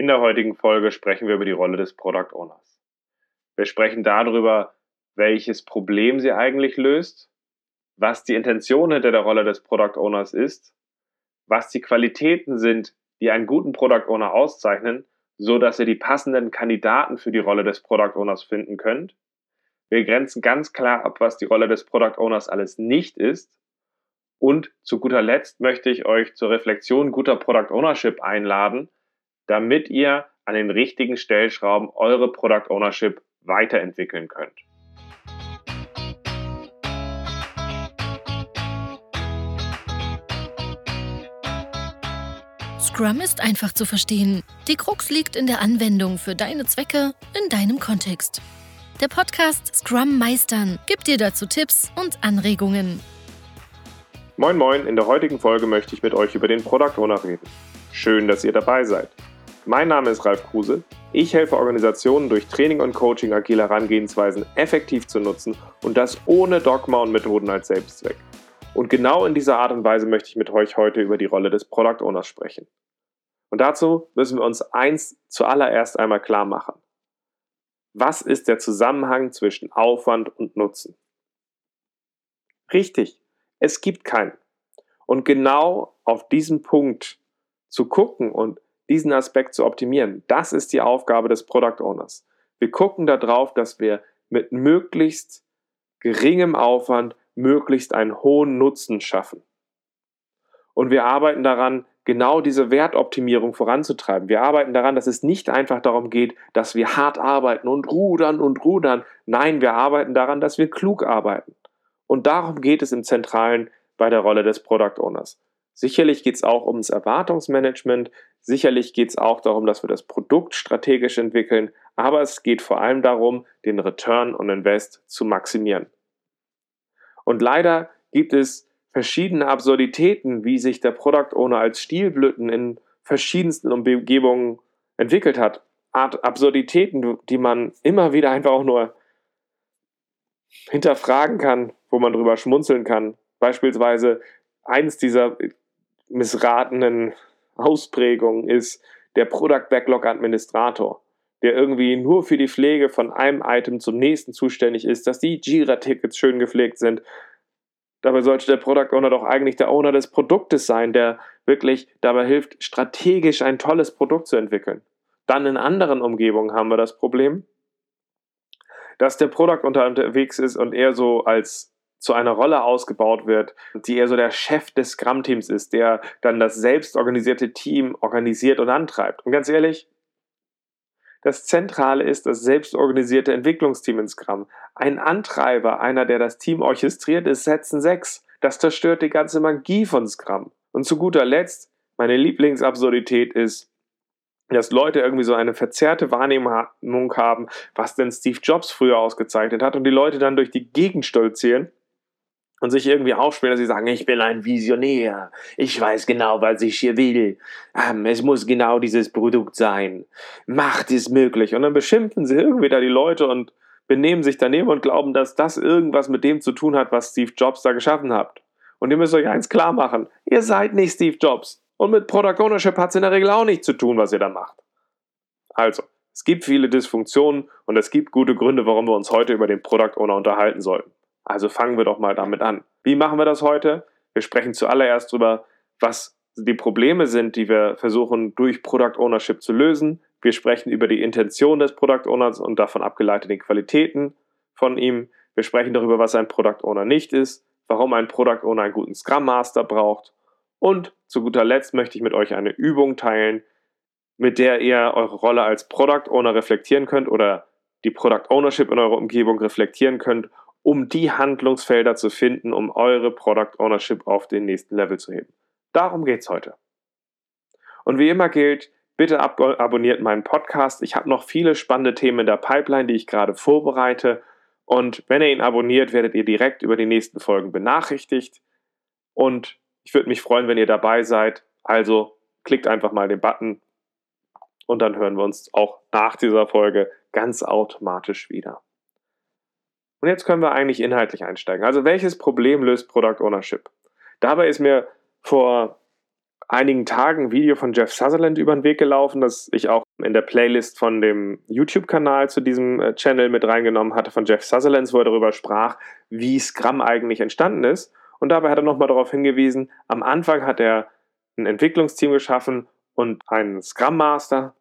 In der heutigen Folge sprechen wir über die Rolle des Product Owners. Wir sprechen darüber, welches Problem sie eigentlich löst, was die Intention hinter der Rolle des Product Owners ist, was die Qualitäten sind, die einen guten Product Owner auszeichnen, so dass ihr die passenden Kandidaten für die Rolle des Product Owners finden könnt. Wir grenzen ganz klar ab, was die Rolle des Product Owners alles nicht ist. Und zu guter Letzt möchte ich euch zur Reflexion guter Product Ownership einladen, damit ihr an den richtigen Stellschrauben eure Product Ownership weiterentwickeln könnt. Scrum ist einfach zu verstehen. Die Krux liegt in der Anwendung für deine Zwecke in deinem Kontext. Der Podcast Scrum Meistern gibt dir dazu Tipps und Anregungen. Moin Moin, in der heutigen Folge möchte ich mit euch über den Product Owner reden. Schön, dass ihr dabei seid. Mein Name ist Ralf Kruse. Ich helfe Organisationen durch Training und Coaching agile Herangehensweisen effektiv zu nutzen und das ohne Dogma und Methoden als Selbstzweck. Und genau in dieser Art und Weise möchte ich mit euch heute über die Rolle des Product Owners sprechen. Und dazu müssen wir uns eins zuallererst einmal klar machen. Was ist der Zusammenhang zwischen Aufwand und Nutzen? Richtig, es gibt keinen. Und genau auf diesen Punkt zu gucken und diesen Aspekt zu optimieren. Das ist die Aufgabe des Product Owners. Wir gucken darauf, dass wir mit möglichst geringem Aufwand möglichst einen hohen Nutzen schaffen. Und wir arbeiten daran, genau diese Wertoptimierung voranzutreiben. Wir arbeiten daran, dass es nicht einfach darum geht, dass wir hart arbeiten und rudern und rudern. Nein, wir arbeiten daran, dass wir klug arbeiten. Und darum geht es im Zentralen bei der Rolle des Product Owners. Sicherlich geht es auch ums Erwartungsmanagement, sicherlich geht es auch darum, dass wir das Produkt strategisch entwickeln, aber es geht vor allem darum, den Return on Invest zu maximieren. Und leider gibt es verschiedene Absurditäten, wie sich der Product Owner als Stilblüten in verschiedensten Umgebungen entwickelt hat. Art Absurditäten, die man immer wieder einfach auch nur hinterfragen kann, wo man drüber schmunzeln kann. Beispielsweise eines dieser missratenen Ausprägungen ist der Product Backlog Administrator, der irgendwie nur für die Pflege von einem Item zum nächsten zuständig ist, dass die Jira-Tickets schön gepflegt sind. Dabei sollte der Product Owner doch eigentlich der Owner des Produktes sein, der wirklich dabei hilft, strategisch ein tolles Produkt zu entwickeln. Dann in anderen Umgebungen haben wir das Problem, dass der Product unterwegs ist und eher so als zu einer Rolle ausgebaut wird, die eher so der Chef des Scrum-Teams ist, der dann das selbstorganisierte Team organisiert und antreibt. Und ganz ehrlich, das Zentrale ist das selbstorganisierte Entwicklungsteam in Scrum. Ein Antreiber, einer, der das Team orchestriert, ist Setzen 6. Das zerstört die ganze Magie von Scrum. Und zu guter Letzt, meine Lieblingsabsurdität ist, dass Leute irgendwie so eine verzerrte Wahrnehmung haben, was denn Steve Jobs früher ausgezeichnet hat und die Leute dann durch die Gegend stolzieren und sich irgendwie aufspielen, dass sie sagen, ich bin ein Visionär, ich weiß genau, was ich hier will, ähm, es muss genau dieses Produkt sein, Macht ist möglich. Und dann beschimpfen sie irgendwie da die Leute und benehmen sich daneben und glauben, dass das irgendwas mit dem zu tun hat, was Steve Jobs da geschaffen hat. Und ihr müsst euch eins klar machen, ihr seid nicht Steve Jobs. Und mit Product Ownership hat es in der Regel auch nichts zu tun, was ihr da macht. Also, es gibt viele Dysfunktionen und es gibt gute Gründe, warum wir uns heute über den Product Owner unterhalten sollten. Also fangen wir doch mal damit an. Wie machen wir das heute? Wir sprechen zuallererst darüber, was die Probleme sind, die wir versuchen durch Product Ownership zu lösen. Wir sprechen über die Intention des Product Owners und davon abgeleiteten Qualitäten von ihm. Wir sprechen darüber, was ein Product Owner nicht ist, warum ein Product Owner einen guten Scrum Master braucht. Und zu guter Letzt möchte ich mit euch eine Übung teilen, mit der ihr eure Rolle als Product Owner reflektieren könnt oder die Product Ownership in eurer Umgebung reflektieren könnt um die Handlungsfelder zu finden, um eure Product Ownership auf den nächsten Level zu heben. Darum geht es heute. Und wie immer gilt, bitte ab abonniert meinen Podcast. Ich habe noch viele spannende Themen in der Pipeline, die ich gerade vorbereite. Und wenn ihr ihn abonniert, werdet ihr direkt über die nächsten Folgen benachrichtigt. Und ich würde mich freuen, wenn ihr dabei seid. Also klickt einfach mal den Button und dann hören wir uns auch nach dieser Folge ganz automatisch wieder. Und jetzt können wir eigentlich inhaltlich einsteigen. Also welches Problem löst Product Ownership? Dabei ist mir vor einigen Tagen ein Video von Jeff Sutherland über den Weg gelaufen, das ich auch in der Playlist von dem YouTube-Kanal zu diesem äh, Channel mit reingenommen hatte, von Jeff Sutherland, wo er darüber sprach, wie Scrum eigentlich entstanden ist. Und dabei hat er nochmal darauf hingewiesen, am Anfang hat er ein Entwicklungsteam geschaffen und einen Scrum Master,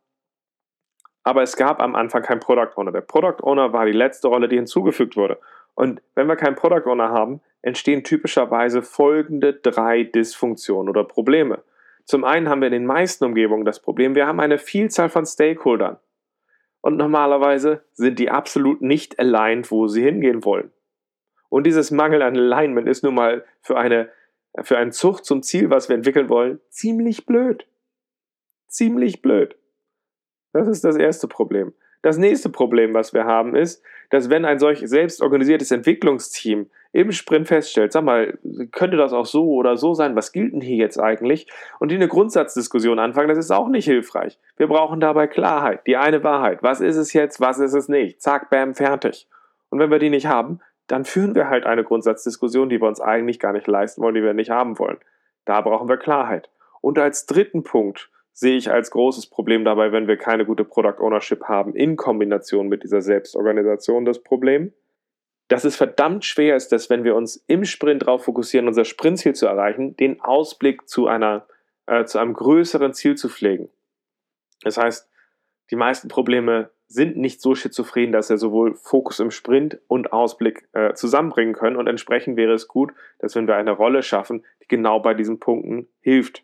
aber es gab am Anfang keinen Product Owner. Der Product Owner war die letzte Rolle, die hinzugefügt wurde. Und wenn wir keinen Product Owner haben, entstehen typischerweise folgende drei Dysfunktionen oder Probleme. Zum einen haben wir in den meisten Umgebungen das Problem, wir haben eine Vielzahl von Stakeholdern. Und normalerweise sind die absolut nicht aligned, wo sie hingehen wollen. Und dieses Mangel an Alignment ist nun mal für, eine, für einen Zucht zum Ziel, was wir entwickeln wollen, ziemlich blöd. Ziemlich blöd. Das ist das erste Problem. Das nächste Problem, was wir haben, ist, dass wenn ein solch selbstorganisiertes Entwicklungsteam im Sprint feststellt, sag mal, könnte das auch so oder so sein, was gilt denn hier jetzt eigentlich? Und die eine Grundsatzdiskussion anfangen, das ist auch nicht hilfreich. Wir brauchen dabei Klarheit, die eine Wahrheit. Was ist es jetzt, was ist es nicht? Zack, bam, fertig. Und wenn wir die nicht haben, dann führen wir halt eine Grundsatzdiskussion, die wir uns eigentlich gar nicht leisten wollen, die wir nicht haben wollen. Da brauchen wir Klarheit. Und als dritten Punkt, sehe ich als großes Problem dabei, wenn wir keine gute Product Ownership haben, in Kombination mit dieser Selbstorganisation das Problem, dass es verdammt schwer ist, dass wenn wir uns im Sprint darauf fokussieren, unser Sprintziel zu erreichen, den Ausblick zu, einer, äh, zu einem größeren Ziel zu pflegen. Das heißt, die meisten Probleme sind nicht so schizophren, dass wir sowohl Fokus im Sprint und Ausblick äh, zusammenbringen können. Und entsprechend wäre es gut, dass wenn wir eine Rolle schaffen, die genau bei diesen Punkten hilft.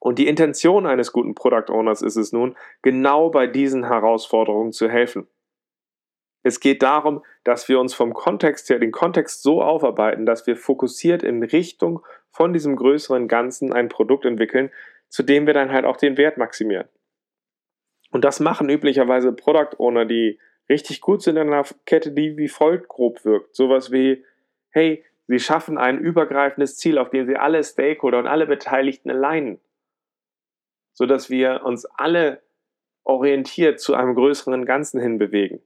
Und die Intention eines guten Product Owners ist es nun, genau bei diesen Herausforderungen zu helfen. Es geht darum, dass wir uns vom Kontext her den Kontext so aufarbeiten, dass wir fokussiert in Richtung von diesem größeren Ganzen ein Produkt entwickeln, zu dem wir dann halt auch den Wert maximieren. Und das machen üblicherweise Product Owner, die richtig gut sind in einer Kette, die wie folgt grob wirkt. Sowas wie, hey, sie schaffen ein übergreifendes Ziel, auf dem sie alle Stakeholder und alle Beteiligten alignen sodass wir uns alle orientiert zu einem größeren Ganzen hin bewegen.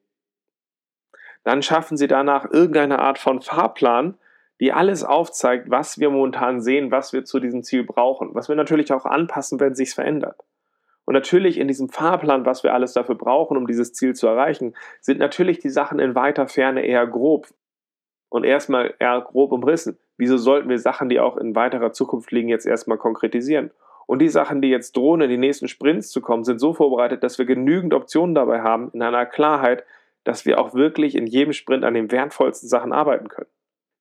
Dann schaffen Sie danach irgendeine Art von Fahrplan, die alles aufzeigt, was wir momentan sehen, was wir zu diesem Ziel brauchen, was wir natürlich auch anpassen, wenn es sich verändert. Und natürlich in diesem Fahrplan, was wir alles dafür brauchen, um dieses Ziel zu erreichen, sind natürlich die Sachen in weiter Ferne eher grob und erstmal eher grob umrissen. Wieso sollten wir Sachen, die auch in weiterer Zukunft liegen, jetzt erstmal konkretisieren? Und die Sachen, die jetzt drohen, in die nächsten Sprints zu kommen, sind so vorbereitet, dass wir genügend Optionen dabei haben, in einer Klarheit, dass wir auch wirklich in jedem Sprint an den wertvollsten Sachen arbeiten können.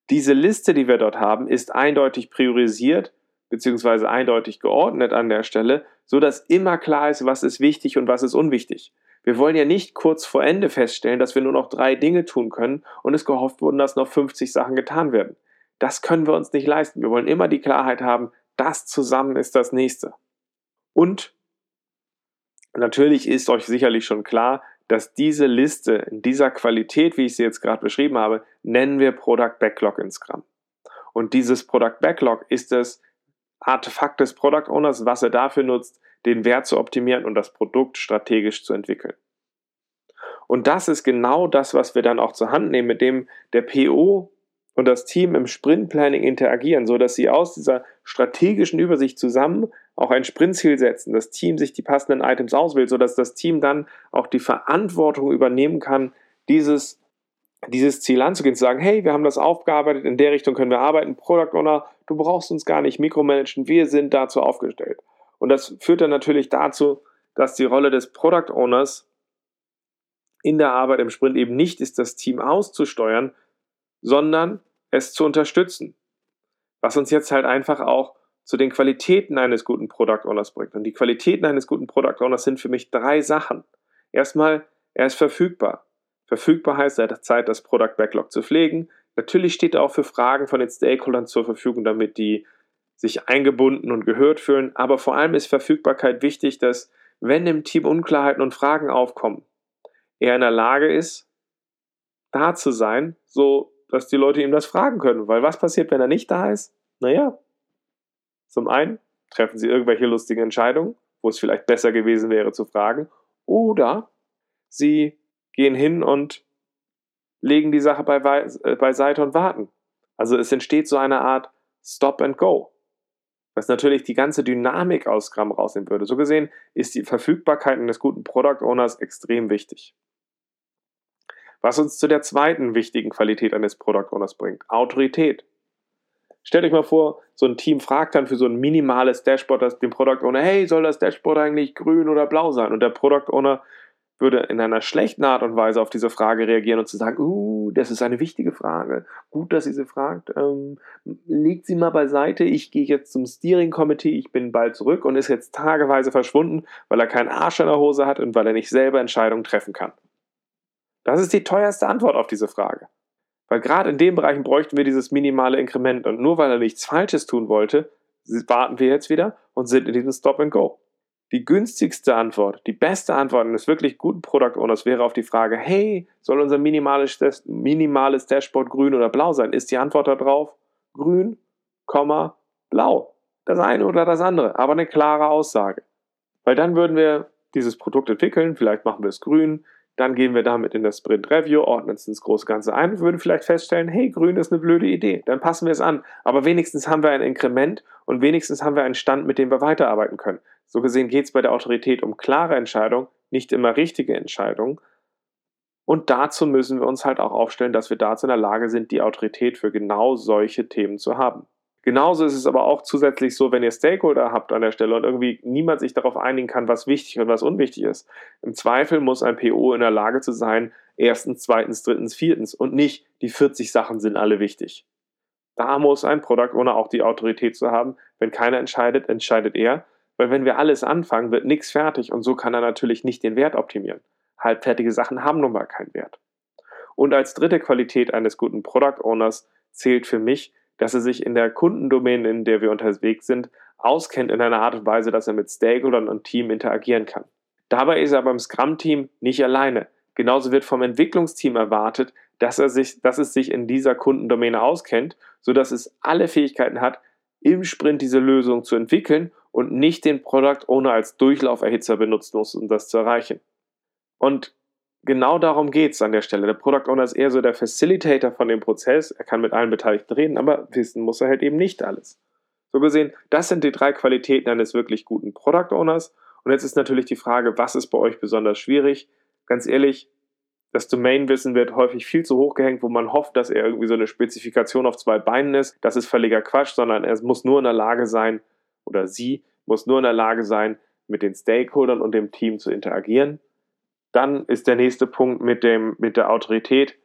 Diese Liste, die wir dort haben, ist eindeutig priorisiert bzw. eindeutig geordnet an der Stelle, so dass immer klar ist, was ist wichtig und was ist unwichtig. Wir wollen ja nicht kurz vor Ende feststellen, dass wir nur noch drei Dinge tun können und es gehofft wurden, dass noch 50 Sachen getan werden. Das können wir uns nicht leisten. Wir wollen immer die Klarheit haben, das zusammen ist das nächste. Und natürlich ist euch sicherlich schon klar, dass diese Liste in dieser Qualität, wie ich sie jetzt gerade beschrieben habe, nennen wir Product Backlog in Scrum. Und dieses Product Backlog ist das Artefakt des Product Owners, was er dafür nutzt, den Wert zu optimieren und das Produkt strategisch zu entwickeln. Und das ist genau das, was wir dann auch zur Hand nehmen, mit dem der PO und das Team im Sprintplanning interagieren, sodass sie aus dieser strategischen Übersicht zusammen auch ein Sprintziel setzen, das Team sich die passenden Items auswählt, sodass das Team dann auch die Verantwortung übernehmen kann, dieses, dieses Ziel anzugehen, zu sagen, hey, wir haben das aufgearbeitet, in der Richtung können wir arbeiten, Product Owner, du brauchst uns gar nicht mikromanagen, wir sind dazu aufgestellt. Und das führt dann natürlich dazu, dass die Rolle des Product Owners in der Arbeit im Sprint eben nicht ist, das Team auszusteuern, sondern es zu unterstützen. Was uns jetzt halt einfach auch zu den Qualitäten eines guten Product Owners bringt. Und die Qualitäten eines guten Product Owners sind für mich drei Sachen. Erstmal, er ist verfügbar. Verfügbar heißt, er hat Zeit, das Product Backlog zu pflegen. Natürlich steht er auch für Fragen von den Stakeholdern zur Verfügung, damit die sich eingebunden und gehört fühlen. Aber vor allem ist Verfügbarkeit wichtig, dass wenn im Team Unklarheiten und Fragen aufkommen, er in der Lage ist, da zu sein, so dass die Leute ihm das fragen können. Weil was passiert, wenn er nicht da ist? Naja, zum einen treffen sie irgendwelche lustigen Entscheidungen, wo es vielleicht besser gewesen wäre zu fragen, oder sie gehen hin und legen die Sache äh, beiseite und warten. Also es entsteht so eine Art Stop and Go. was natürlich die ganze Dynamik aus Scrum rausnehmen würde. So gesehen ist die Verfügbarkeit eines guten Product Owners extrem wichtig. Was uns zu der zweiten wichtigen Qualität eines Product Owners bringt, Autorität. Stellt euch mal vor, so ein Team fragt dann für so ein minimales Dashboard den Product Owner, hey, soll das Dashboard eigentlich grün oder blau sein? Und der Product Owner würde in einer schlechten Art und Weise auf diese Frage reagieren und zu sagen, uh, das ist eine wichtige Frage. Gut, dass sie sie fragt. Ähm, legt sie mal beiseite. Ich gehe jetzt zum Steering Committee. Ich bin bald zurück und ist jetzt tageweise verschwunden, weil er keinen Arsch in der Hose hat und weil er nicht selber Entscheidungen treffen kann. Das ist die teuerste Antwort auf diese Frage. Weil gerade in den Bereichen bräuchten wir dieses minimale Inkrement und nur weil er nichts Falsches tun wollte, warten wir jetzt wieder und sind in diesem Stop and Go. Die günstigste Antwort, die beste Antwort eines wirklich guten Product Owners wäre auf die Frage, hey, soll unser minimales, minimales Dashboard grün oder blau sein? Ist die Antwort darauf grün, blau. Das eine oder das andere, aber eine klare Aussage. Weil dann würden wir dieses Produkt entwickeln, vielleicht machen wir es grün, dann gehen wir damit in das Sprint Review, ordnen es ins große Ganze ein und würden vielleicht feststellen, hey, grün ist eine blöde Idee. Dann passen wir es an. Aber wenigstens haben wir ein Inkrement und wenigstens haben wir einen Stand, mit dem wir weiterarbeiten können. So gesehen geht es bei der Autorität um klare Entscheidungen, nicht immer richtige Entscheidungen. Und dazu müssen wir uns halt auch aufstellen, dass wir dazu in der Lage sind, die Autorität für genau solche Themen zu haben. Genauso ist es aber auch zusätzlich so, wenn ihr Stakeholder habt an der Stelle und irgendwie niemand sich darauf einigen kann, was wichtig und was unwichtig ist. Im Zweifel muss ein PO in der Lage zu sein, erstens, zweitens, drittens, viertens und nicht die 40 Sachen sind alle wichtig. Da muss ein Product Owner auch die Autorität zu haben. Wenn keiner entscheidet, entscheidet er. Weil wenn wir alles anfangen, wird nichts fertig und so kann er natürlich nicht den Wert optimieren. Halbfertige Sachen haben nun mal keinen Wert. Und als dritte Qualität eines guten Product Owners zählt für mich, dass er sich in der Kundendomäne, in der wir unterwegs sind, auskennt in einer Art und Weise, dass er mit Stakeholdern und Team interagieren kann. Dabei ist er beim Scrum-Team nicht alleine. Genauso wird vom Entwicklungsteam erwartet, dass, er sich, dass es sich in dieser Kundendomäne auskennt, sodass es alle Fähigkeiten hat, im Sprint diese Lösung zu entwickeln und nicht den Product Owner als Durchlauferhitzer benutzen muss, um das zu erreichen. Und genau darum geht es an der Stelle. Der Product Owner ist eher so der Facilitator von dem Prozess. Er kann mit allen Beteiligten reden, aber wissen muss er halt eben nicht alles. So gesehen, das sind die drei Qualitäten eines wirklich guten Product Owners. Und jetzt ist natürlich die Frage, was ist bei euch besonders schwierig? Ganz ehrlich, das Domainwissen wird häufig viel zu hoch gehängt, wo man hofft, dass er irgendwie so eine Spezifikation auf zwei Beinen ist. Das ist völliger Quatsch, sondern er muss nur in der Lage sein, oder sie muss nur in der Lage sein, mit den Stakeholdern und dem Team zu interagieren dann ist der nächste Punkt mit, dem, mit der Autorität.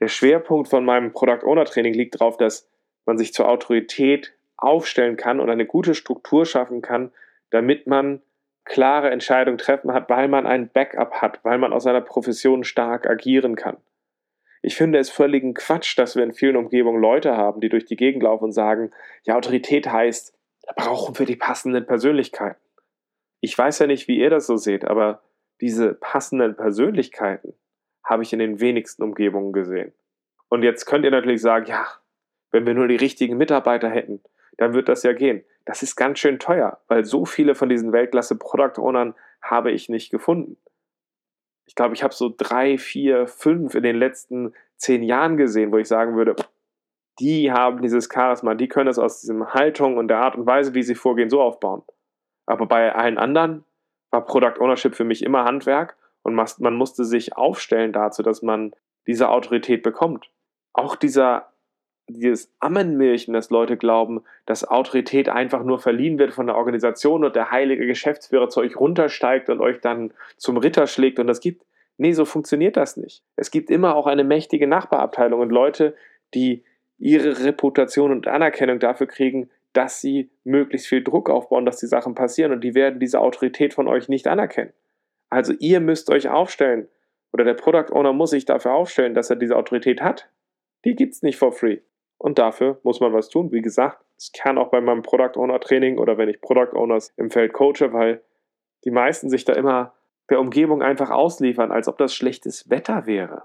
Der Schwerpunkt von meinem Product Owner Training liegt darauf, dass man sich zur Autorität aufstellen kann und eine gute Struktur schaffen kann, damit man klare Entscheidungen treffen hat, weil man ein Backup hat, weil man aus seiner Profession stark agieren kann. Ich finde es völligen Quatsch, dass wir in vielen Umgebungen Leute haben, die durch die Gegend laufen und sagen, ja, Autorität heißt, da brauchen wir die passenden Persönlichkeiten. Ich weiß ja nicht, wie ihr das so seht, aber diese passenden Persönlichkeiten habe ich in den wenigsten Umgebungen gesehen. Und jetzt könnt ihr natürlich sagen, ja, wenn wir nur die richtigen Mitarbeiter hätten, dann wird das ja gehen. Das ist ganz schön teuer, weil so viele von diesen Weltklasse Product Ownern habe ich nicht gefunden. Ich glaube, ich habe so drei, vier, fünf in den letzten zehn Jahren gesehen, wo ich sagen würde, die haben dieses Charisma, die können es aus diesem Haltung und der Art und Weise, wie sie vorgehen, so aufbauen. Aber bei allen anderen war Product Ownership für mich immer Handwerk und man musste sich aufstellen dazu, dass man diese Autorität bekommt. Auch dieser, dieses Ammenmärchen, dass Leute glauben, dass Autorität einfach nur verliehen wird von der Organisation und der heilige Geschäftsführer zu euch runtersteigt und euch dann zum Ritter schlägt und das gibt. Nee, so funktioniert das nicht. Es gibt immer auch eine mächtige Nachbarabteilung und Leute, die ihre Reputation und Anerkennung dafür kriegen, dass sie möglichst viel Druck aufbauen, dass die Sachen passieren und die werden diese Autorität von euch nicht anerkennen. Also ihr müsst euch aufstellen oder der Product Owner muss sich dafür aufstellen, dass er diese Autorität hat. Die gibt es nicht for free. Und dafür muss man was tun. Wie gesagt, es kann auch bei meinem Product Owner Training oder wenn ich Product Owners im Feld coache, weil die meisten sich da immer der Umgebung einfach ausliefern, als ob das schlechtes Wetter wäre.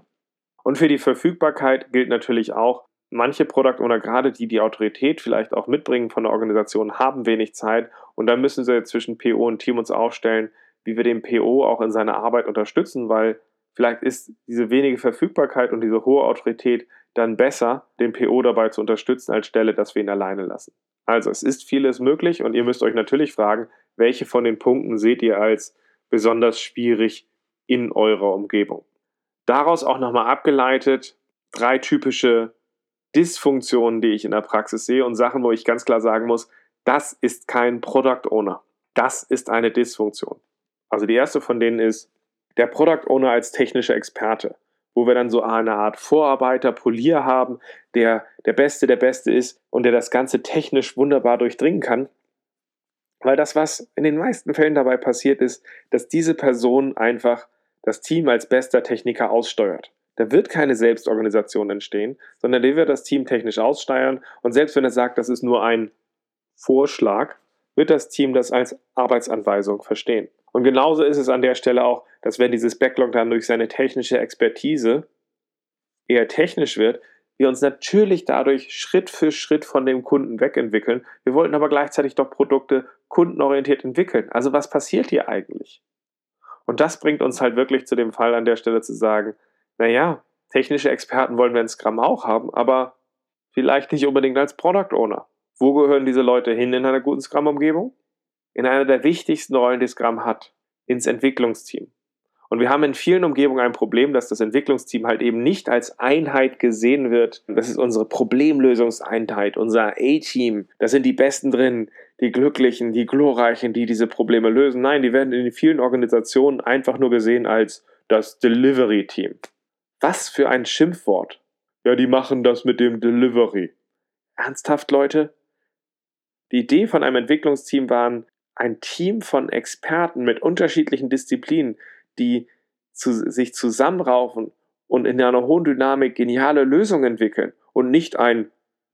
Und für die Verfügbarkeit gilt natürlich auch, manche Product Owner, gerade die die Autorität vielleicht auch mitbringen von der Organisation, haben wenig Zeit und dann müssen sie zwischen PO und Team uns aufstellen, wie wir den PO auch in seiner Arbeit unterstützen, weil vielleicht ist diese wenige Verfügbarkeit und diese hohe Autorität dann besser, den PO dabei zu unterstützen, als Stelle, dass wir ihn alleine lassen. Also es ist vieles möglich und ihr müsst euch natürlich fragen, welche von den Punkten seht ihr als besonders schwierig in eurer Umgebung. Daraus auch nochmal abgeleitet drei typische Dysfunktionen, die ich in der Praxis sehe und Sachen, wo ich ganz klar sagen muss, das ist kein Product Owner. Das ist eine Dysfunktion. Also die erste von denen ist der Product Owner als technischer Experte, wo wir dann so eine Art Vorarbeiter, Polier haben, der der Beste der Beste ist und der das Ganze technisch wunderbar durchdringen kann. Weil das, was in den meisten Fällen dabei passiert ist, dass diese Person einfach das Team als bester Techniker aussteuert. Da wird keine Selbstorganisation entstehen, sondern der wird das Team technisch aussteuern und selbst wenn er sagt, das ist nur ein Vorschlag, wird das Team das als Arbeitsanweisung verstehen. Und genauso ist es an der Stelle auch, dass wenn dieses Backlog dann durch seine technische Expertise eher technisch wird, wir uns natürlich dadurch Schritt für Schritt von dem Kunden wegentwickeln. Wir wollten aber gleichzeitig doch Produkte kundenorientiert entwickeln. Also was passiert hier eigentlich? Und das bringt uns halt wirklich zu dem Fall an der Stelle zu sagen, naja, technische Experten wollen wir in Scrum auch haben, aber vielleicht nicht unbedingt als Product Owner. Wo gehören diese Leute hin in einer guten Scrum-Umgebung? In einer der wichtigsten Rollen, die Scrum hat, ins Entwicklungsteam. Und wir haben in vielen Umgebungen ein Problem, dass das Entwicklungsteam halt eben nicht als Einheit gesehen wird. Das ist unsere Problemlösungseinheit, unser A-Team. Da sind die Besten drin, die Glücklichen, die Glorreichen, die diese Probleme lösen. Nein, die werden in vielen Organisationen einfach nur gesehen als das Delivery-Team. Was für ein Schimpfwort. Ja, die machen das mit dem Delivery. Ernsthaft, Leute? Die Idee von einem Entwicklungsteam war ein Team von Experten mit unterschiedlichen Disziplinen, die zu, sich zusammenraufen und in einer hohen Dynamik geniale Lösungen entwickeln und nicht ein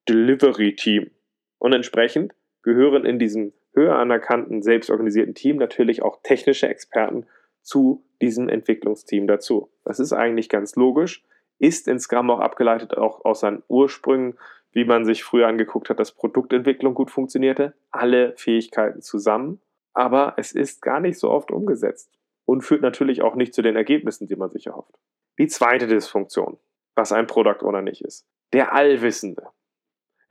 Delivery-Team. Und entsprechend gehören in diesem höher anerkannten, selbstorganisierten Team natürlich auch technische Experten zu diesem Entwicklungsteam dazu. Das ist eigentlich ganz logisch, ist in Scrum auch abgeleitet auch aus seinen Ursprüngen, wie man sich früher angeguckt hat, dass Produktentwicklung gut funktionierte, alle Fähigkeiten zusammen, aber es ist gar nicht so oft umgesetzt und führt natürlich auch nicht zu den Ergebnissen, die man sich erhofft. Die zweite Dysfunktion, was ein Product Owner nicht ist, der Allwissende.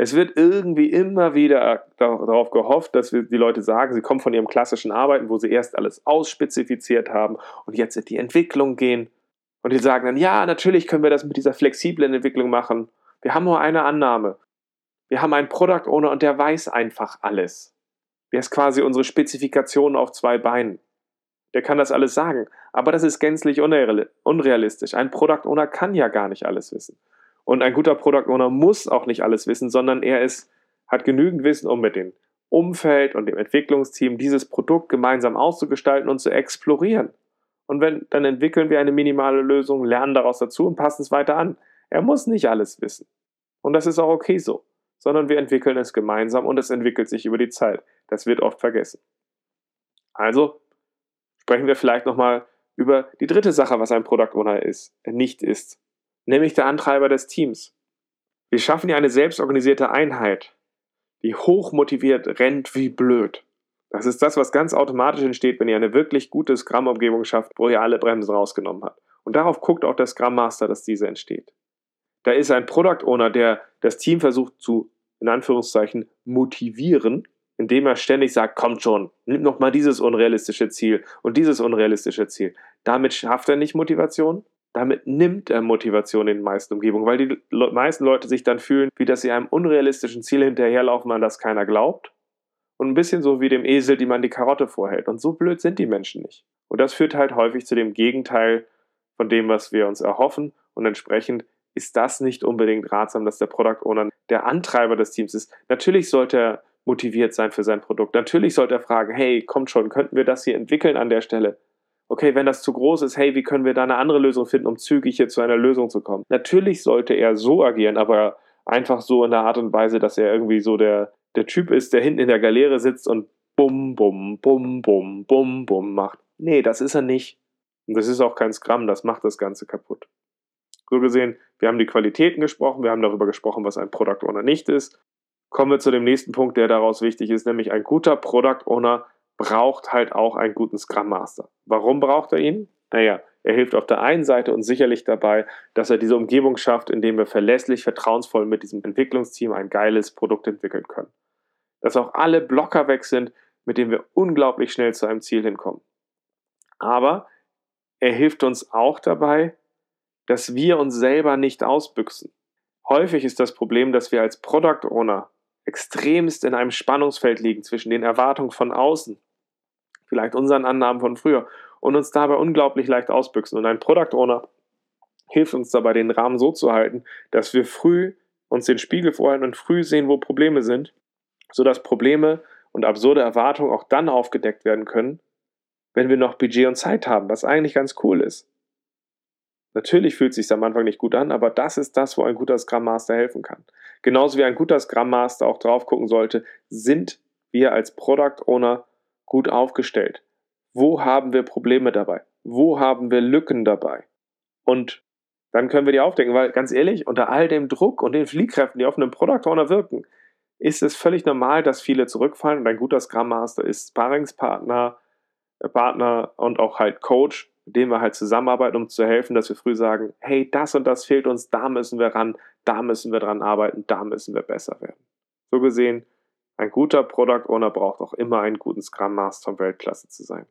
Es wird irgendwie immer wieder darauf gehofft, dass die Leute sagen, sie kommen von ihrem klassischen Arbeiten, wo sie erst alles ausspezifiziert haben und jetzt in die Entwicklung gehen. Und die sagen dann, ja, natürlich können wir das mit dieser flexiblen Entwicklung machen. Wir haben nur eine Annahme. Wir haben einen Product Owner und der weiß einfach alles. Der ist quasi unsere Spezifikation auf zwei Beinen. Der kann das alles sagen. Aber das ist gänzlich unrealistisch. Ein Product Owner kann ja gar nicht alles wissen. Und ein guter Product Owner muss auch nicht alles wissen, sondern er ist, hat genügend Wissen, um mit dem Umfeld und dem Entwicklungsteam dieses Produkt gemeinsam auszugestalten und zu explorieren. Und wenn, dann entwickeln wir eine minimale Lösung, lernen daraus dazu und passen es weiter an. Er muss nicht alles wissen. Und das ist auch okay so. Sondern wir entwickeln es gemeinsam und es entwickelt sich über die Zeit. Das wird oft vergessen. Also sprechen wir vielleicht nochmal über die dritte Sache, was ein Product Owner ist, nicht ist nämlich der Antreiber des Teams. Wir schaffen ja eine selbstorganisierte Einheit, die hochmotiviert rennt wie blöd. Das ist das, was ganz automatisch entsteht, wenn ihr eine wirklich gute Scrum-Umgebung schafft, wo ihr alle Bremsen rausgenommen habt. Und darauf guckt auch der Scrum Master, dass diese entsteht. Da ist ein Product Owner, der das Team versucht zu, in Anführungszeichen, motivieren, indem er ständig sagt, kommt schon, nimm noch mal dieses unrealistische Ziel und dieses unrealistische Ziel. Damit schafft er nicht Motivation, damit nimmt er Motivation in den meisten Umgebungen, weil die Le meisten Leute sich dann fühlen, wie dass sie einem unrealistischen Ziel hinterherlaufen, an das keiner glaubt. Und ein bisschen so wie dem Esel, die man die Karotte vorhält. Und so blöd sind die Menschen nicht. Und das führt halt häufig zu dem Gegenteil von dem, was wir uns erhoffen. Und entsprechend ist das nicht unbedingt ratsam, dass der Product Owner der Antreiber des Teams ist. Natürlich sollte er motiviert sein für sein Produkt. Natürlich sollte er fragen, hey, kommt schon, könnten wir das hier entwickeln an der Stelle? Okay, wenn das zu groß ist, hey, wie können wir da eine andere Lösung finden, um zügig hier zu einer Lösung zu kommen? Natürlich sollte er so agieren, aber einfach so in der Art und Weise, dass er irgendwie so der, der Typ ist, der hinten in der Galeere sitzt und bum, bum, bum, bum, bum, bum macht. Nee, das ist er nicht. Und das ist auch kein Scrum, das macht das Ganze kaputt. So gesehen, wir haben die Qualitäten gesprochen, wir haben darüber gesprochen, was ein Product Owner nicht ist. Kommen wir zu dem nächsten Punkt, der daraus wichtig ist, nämlich ein guter Product Owner braucht halt auch einen guten Scrum Master. Warum braucht er ihn? Naja, Er hilft auf der einen Seite uns sicherlich dabei, dass er diese Umgebung schafft, in dem wir verlässlich, vertrauensvoll mit diesem Entwicklungsteam ein geiles Produkt entwickeln können. Dass auch alle Blocker weg sind, mit denen wir unglaublich schnell zu einem Ziel hinkommen. Aber er hilft uns auch dabei, dass wir uns selber nicht ausbüchsen. Häufig ist das Problem, dass wir als Product Owner extremst in einem Spannungsfeld liegen zwischen den Erwartungen von außen, vielleicht unseren Annahmen von früher, und uns dabei unglaublich leicht ausbüchsen. Und ein Product Owner hilft uns dabei, den Rahmen so zu halten, dass wir früh uns den Spiegel vorhalten und früh sehen, wo Probleme sind, sodass Probleme und absurde Erwartungen auch dann aufgedeckt werden können, wenn wir noch Budget und Zeit haben, was eigentlich ganz cool ist. Natürlich fühlt es sich am Anfang nicht gut an, aber das ist das, wo ein guter Scrum Master helfen kann. Genauso wie ein guter Scrum Master auch drauf gucken sollte, sind wir als Product Owner gut aufgestellt? Wo haben wir Probleme dabei? Wo haben wir Lücken dabei? Und dann können wir die aufdecken, weil ganz ehrlich, unter all dem Druck und den Fliehkräften, die auf einem Product Owner wirken, ist es völlig normal, dass viele zurückfallen und ein guter Scrum Master ist Sparringspartner, äh, Partner und auch halt Coach, mit dem wir halt zusammenarbeiten, um zu helfen, dass wir früh sagen, hey, das und das fehlt uns, da müssen wir ran, da müssen wir dran arbeiten, da müssen wir besser werden. So gesehen, ein guter Product Owner braucht auch immer einen guten Scrum Master, um Weltklasse zu sein.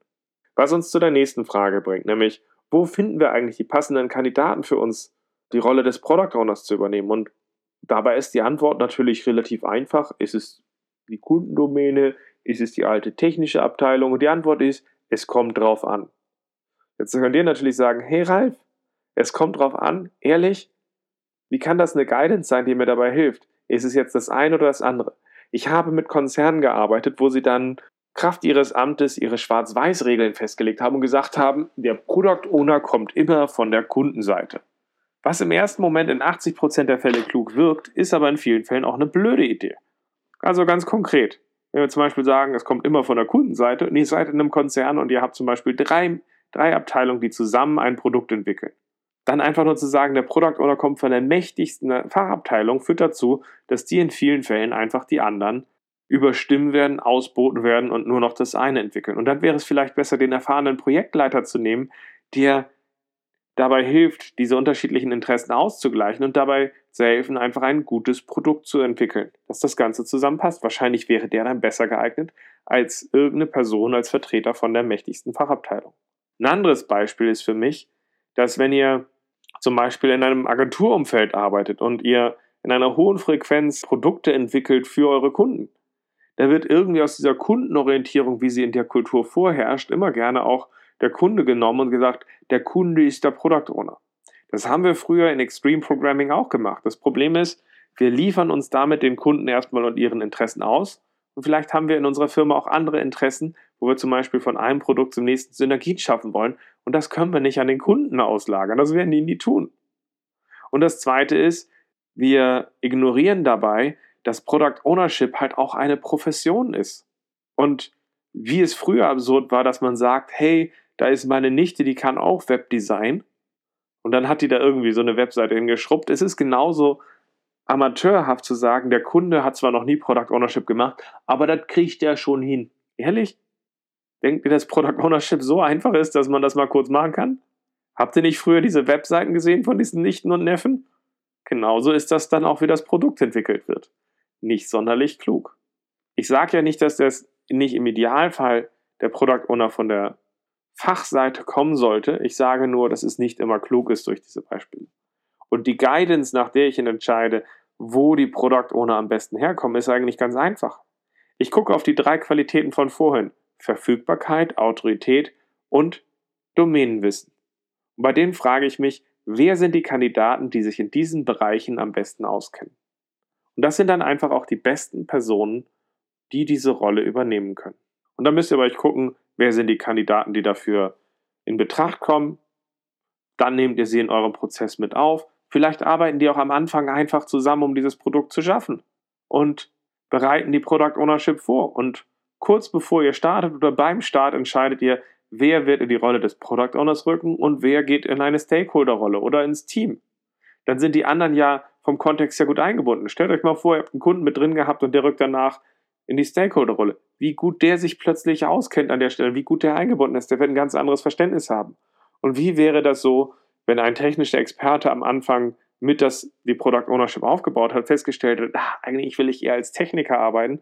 Was uns zu der nächsten Frage bringt, nämlich, wo finden wir eigentlich die passenden Kandidaten für uns, die Rolle des Product Owners zu übernehmen? Und dabei ist die Antwort natürlich relativ einfach. Ist es die Kundendomäne? Ist es die alte technische Abteilung? Und die Antwort ist, es kommt drauf an. Jetzt könnt ihr natürlich sagen, hey Ralf, es kommt drauf an, ehrlich, wie kann das eine Guidance sein, die mir dabei hilft? Ist es jetzt das eine oder das andere? Ich habe mit Konzernen gearbeitet, wo sie dann Kraft ihres Amtes ihre Schwarz-Weiß-Regeln festgelegt haben und gesagt haben, der Product Owner kommt immer von der Kundenseite. Was im ersten Moment in 80% der Fälle klug wirkt, ist aber in vielen Fällen auch eine blöde Idee. Also ganz konkret, wenn wir zum Beispiel sagen, es kommt immer von der Kundenseite und ihr seid in einem Konzern und ihr habt zum Beispiel drei, drei Abteilungen, die zusammen ein Produkt entwickeln. Dann einfach nur zu sagen, der Product Owner kommt von der mächtigsten Fachabteilung, führt dazu, dass die in vielen Fällen einfach die anderen überstimmen werden, ausboten werden und nur noch das eine entwickeln. Und dann wäre es vielleicht besser, den erfahrenen Projektleiter zu nehmen, der dabei hilft, diese unterschiedlichen Interessen auszugleichen und dabei zu helfen, einfach ein gutes Produkt zu entwickeln, dass das Ganze zusammenpasst. Wahrscheinlich wäre der dann besser geeignet als irgendeine Person als Vertreter von der mächtigsten Fachabteilung. Ein anderes Beispiel ist für mich, dass wenn ihr zum Beispiel in einem Agenturumfeld arbeitet und ihr in einer hohen Frequenz Produkte entwickelt für eure Kunden, da wird irgendwie aus dieser Kundenorientierung, wie sie in der Kultur vorherrscht, immer gerne auch der Kunde genommen und gesagt, der Kunde ist der Product Owner. Das haben wir früher in Extreme Programming auch gemacht. Das Problem ist, wir liefern uns damit den Kunden erstmal und ihren Interessen aus. Und vielleicht haben wir in unserer Firma auch andere Interessen, wo wir zum Beispiel von einem Produkt zum nächsten Synergien schaffen wollen. Und das können wir nicht an den Kunden auslagern. Das werden die nie tun. Und das Zweite ist, wir ignorieren dabei, dass Product Ownership halt auch eine Profession ist. Und wie es früher absurd war, dass man sagt, hey, da ist meine Nichte, die kann auch Webdesign. Und dann hat die da irgendwie so eine Webseite hingeschrubbt. Es ist genauso amateurhaft zu sagen, der Kunde hat zwar noch nie Product Ownership gemacht, aber das kriegt der schon hin. Ehrlich? Denkt ihr, dass Product Ownership so einfach ist, dass man das mal kurz machen kann? Habt ihr nicht früher diese Webseiten gesehen von diesen Nichten und Neffen? Genauso ist das dann auch, wie das Produkt entwickelt wird. Nicht sonderlich klug. Ich sage ja nicht, dass das nicht im Idealfall der Product Owner von der Fachseite kommen sollte. Ich sage nur, dass es nicht immer klug ist durch diese Beispiele. Und die Guidance, nach der ich entscheide, wo die Product Owner am besten herkommen, ist eigentlich ganz einfach. Ich gucke auf die drei Qualitäten von vorhin. Verfügbarkeit, Autorität und Domänenwissen. Und bei denen frage ich mich, wer sind die Kandidaten, die sich in diesen Bereichen am besten auskennen? Und das sind dann einfach auch die besten Personen, die diese Rolle übernehmen können. Und dann müsst ihr bei euch gucken, wer sind die Kandidaten, die dafür in Betracht kommen. Dann nehmt ihr sie in eurem Prozess mit auf. Vielleicht arbeiten die auch am Anfang einfach zusammen, um dieses Produkt zu schaffen. Und bereiten die Product Ownership vor. Und kurz bevor ihr startet oder beim Start entscheidet ihr, wer wird in die Rolle des Product Owners rücken und wer geht in eine Stakeholder-Rolle oder ins Team. Dann sind die anderen ja vom Kontext ja gut eingebunden. Stellt euch mal vor, ihr habt einen Kunden mit drin gehabt und der rückt danach in die Stakeholder-Rolle. Wie gut der sich plötzlich auskennt an der Stelle, wie gut der eingebunden ist, der wird ein ganz anderes Verständnis haben. Und wie wäre das so, wenn ein technischer Experte am Anfang mit das die Product Ownership aufgebaut hat, festgestellt hat, ach, eigentlich will ich eher als Techniker arbeiten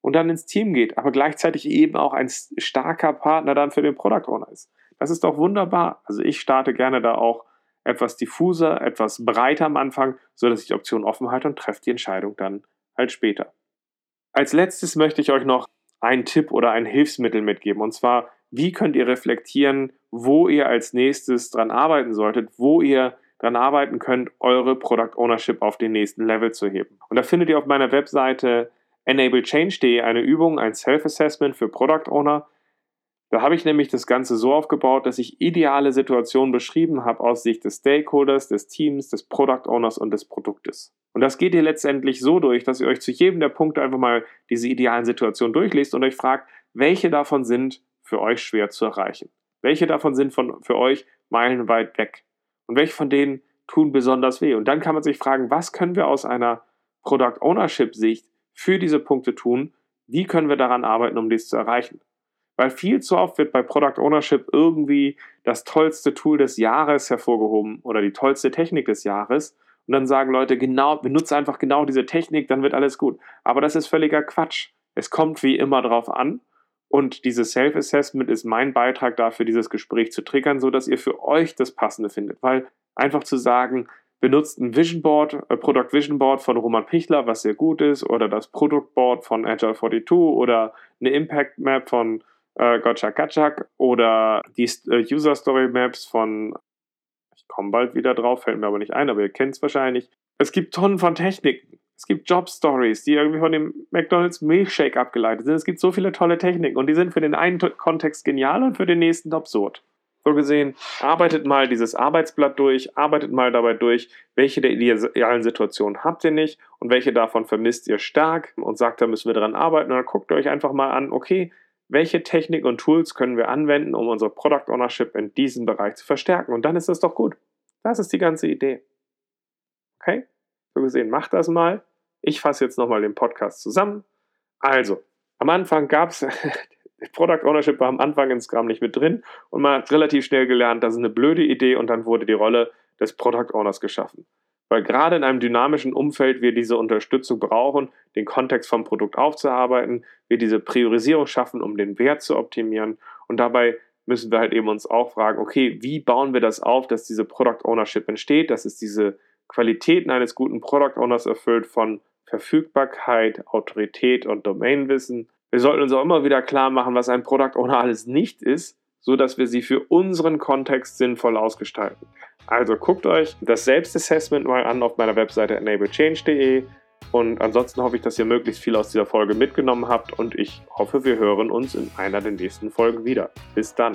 und dann ins Team geht, aber gleichzeitig eben auch ein starker Partner dann für den Product Owner ist. Das ist doch wunderbar. Also ich starte gerne da auch etwas diffuser, etwas breiter am Anfang, sodass ich die Option offen halte und treffe die Entscheidung dann halt später. Als letztes möchte ich euch noch einen Tipp oder ein Hilfsmittel mitgeben. Und zwar, wie könnt ihr reflektieren, wo ihr als nächstes dran arbeiten solltet, wo ihr dran arbeiten könnt, eure Product Ownership auf den nächsten Level zu heben. Und da findet ihr auf meiner Webseite enablechange.de eine Übung, ein Self-Assessment für Product Owner. Da habe ich nämlich das Ganze so aufgebaut, dass ich ideale Situationen beschrieben habe aus Sicht des Stakeholders, des Teams, des Product Owners und des Produktes. Und das geht ihr letztendlich so durch, dass ihr euch zu jedem der Punkte einfach mal diese idealen Situationen durchliest und euch fragt, welche davon sind für euch schwer zu erreichen? Welche davon sind von, für euch meilenweit weg? Und welche von denen tun besonders weh? Und dann kann man sich fragen, was können wir aus einer Product Ownership Sicht für diese Punkte tun? Wie können wir daran arbeiten, um dies zu erreichen? Weil viel zu oft wird bei Product Ownership irgendwie das tollste Tool des Jahres hervorgehoben oder die tollste Technik des Jahres. Und dann sagen Leute, genau, benutze einfach genau diese Technik, dann wird alles gut. Aber das ist völliger Quatsch. Es kommt wie immer drauf an. Und dieses Self-Assessment ist mein Beitrag dafür, dieses Gespräch zu triggern, sodass ihr für euch das Passende findet. Weil einfach zu sagen, benutzt ein Vision Board, äh, Product Vision Board von Roman Pichler, was sehr gut ist, oder das Product Board von Agile 42 oder eine Impact Map von äh, Gotcha Gatschak oder die äh, User Story Maps von, ich komme bald wieder drauf, fällt mir aber nicht ein, aber ihr kennt es wahrscheinlich. Es gibt Tonnen von Techniken. Es gibt Job Stories, die irgendwie von dem McDonald's Milkshake abgeleitet sind. Es gibt so viele tolle Techniken und die sind für den einen Kontext genial und für den nächsten absurd. So gesehen, arbeitet mal dieses Arbeitsblatt durch, arbeitet mal dabei durch, welche der idealen Situationen habt ihr nicht und welche davon vermisst ihr stark und sagt, da müssen wir dran arbeiten. Und dann guckt euch einfach mal an, okay, welche Technik und Tools können wir anwenden, um unsere Product Ownership in diesem Bereich zu verstärken. Und dann ist das doch gut. Das ist die ganze Idee. Okay? So gesehen, macht das mal. Ich fasse jetzt nochmal den Podcast zusammen. Also, am Anfang gab es, Product Ownership war am Anfang in Scrum nicht mit drin und man hat relativ schnell gelernt, das ist eine blöde Idee und dann wurde die Rolle des Product Owners geschaffen. Weil gerade in einem dynamischen Umfeld wir diese Unterstützung brauchen, den Kontext vom Produkt aufzuarbeiten, wir diese Priorisierung schaffen, um den Wert zu optimieren und dabei müssen wir halt eben uns auch fragen, okay, wie bauen wir das auf, dass diese Product Ownership entsteht, dass es diese Qualitäten eines guten Product Owners erfüllt von Verfügbarkeit, Autorität und Domainwissen. Wir sollten uns auch immer wieder klar machen, was ein Product Owner alles nicht ist, so dass wir sie für unseren Kontext sinnvoll ausgestalten. Also guckt euch das Selbstassessment mal an auf meiner Webseite enablechange.de und ansonsten hoffe ich, dass ihr möglichst viel aus dieser Folge mitgenommen habt und ich hoffe, wir hören uns in einer der nächsten Folgen wieder. Bis dann.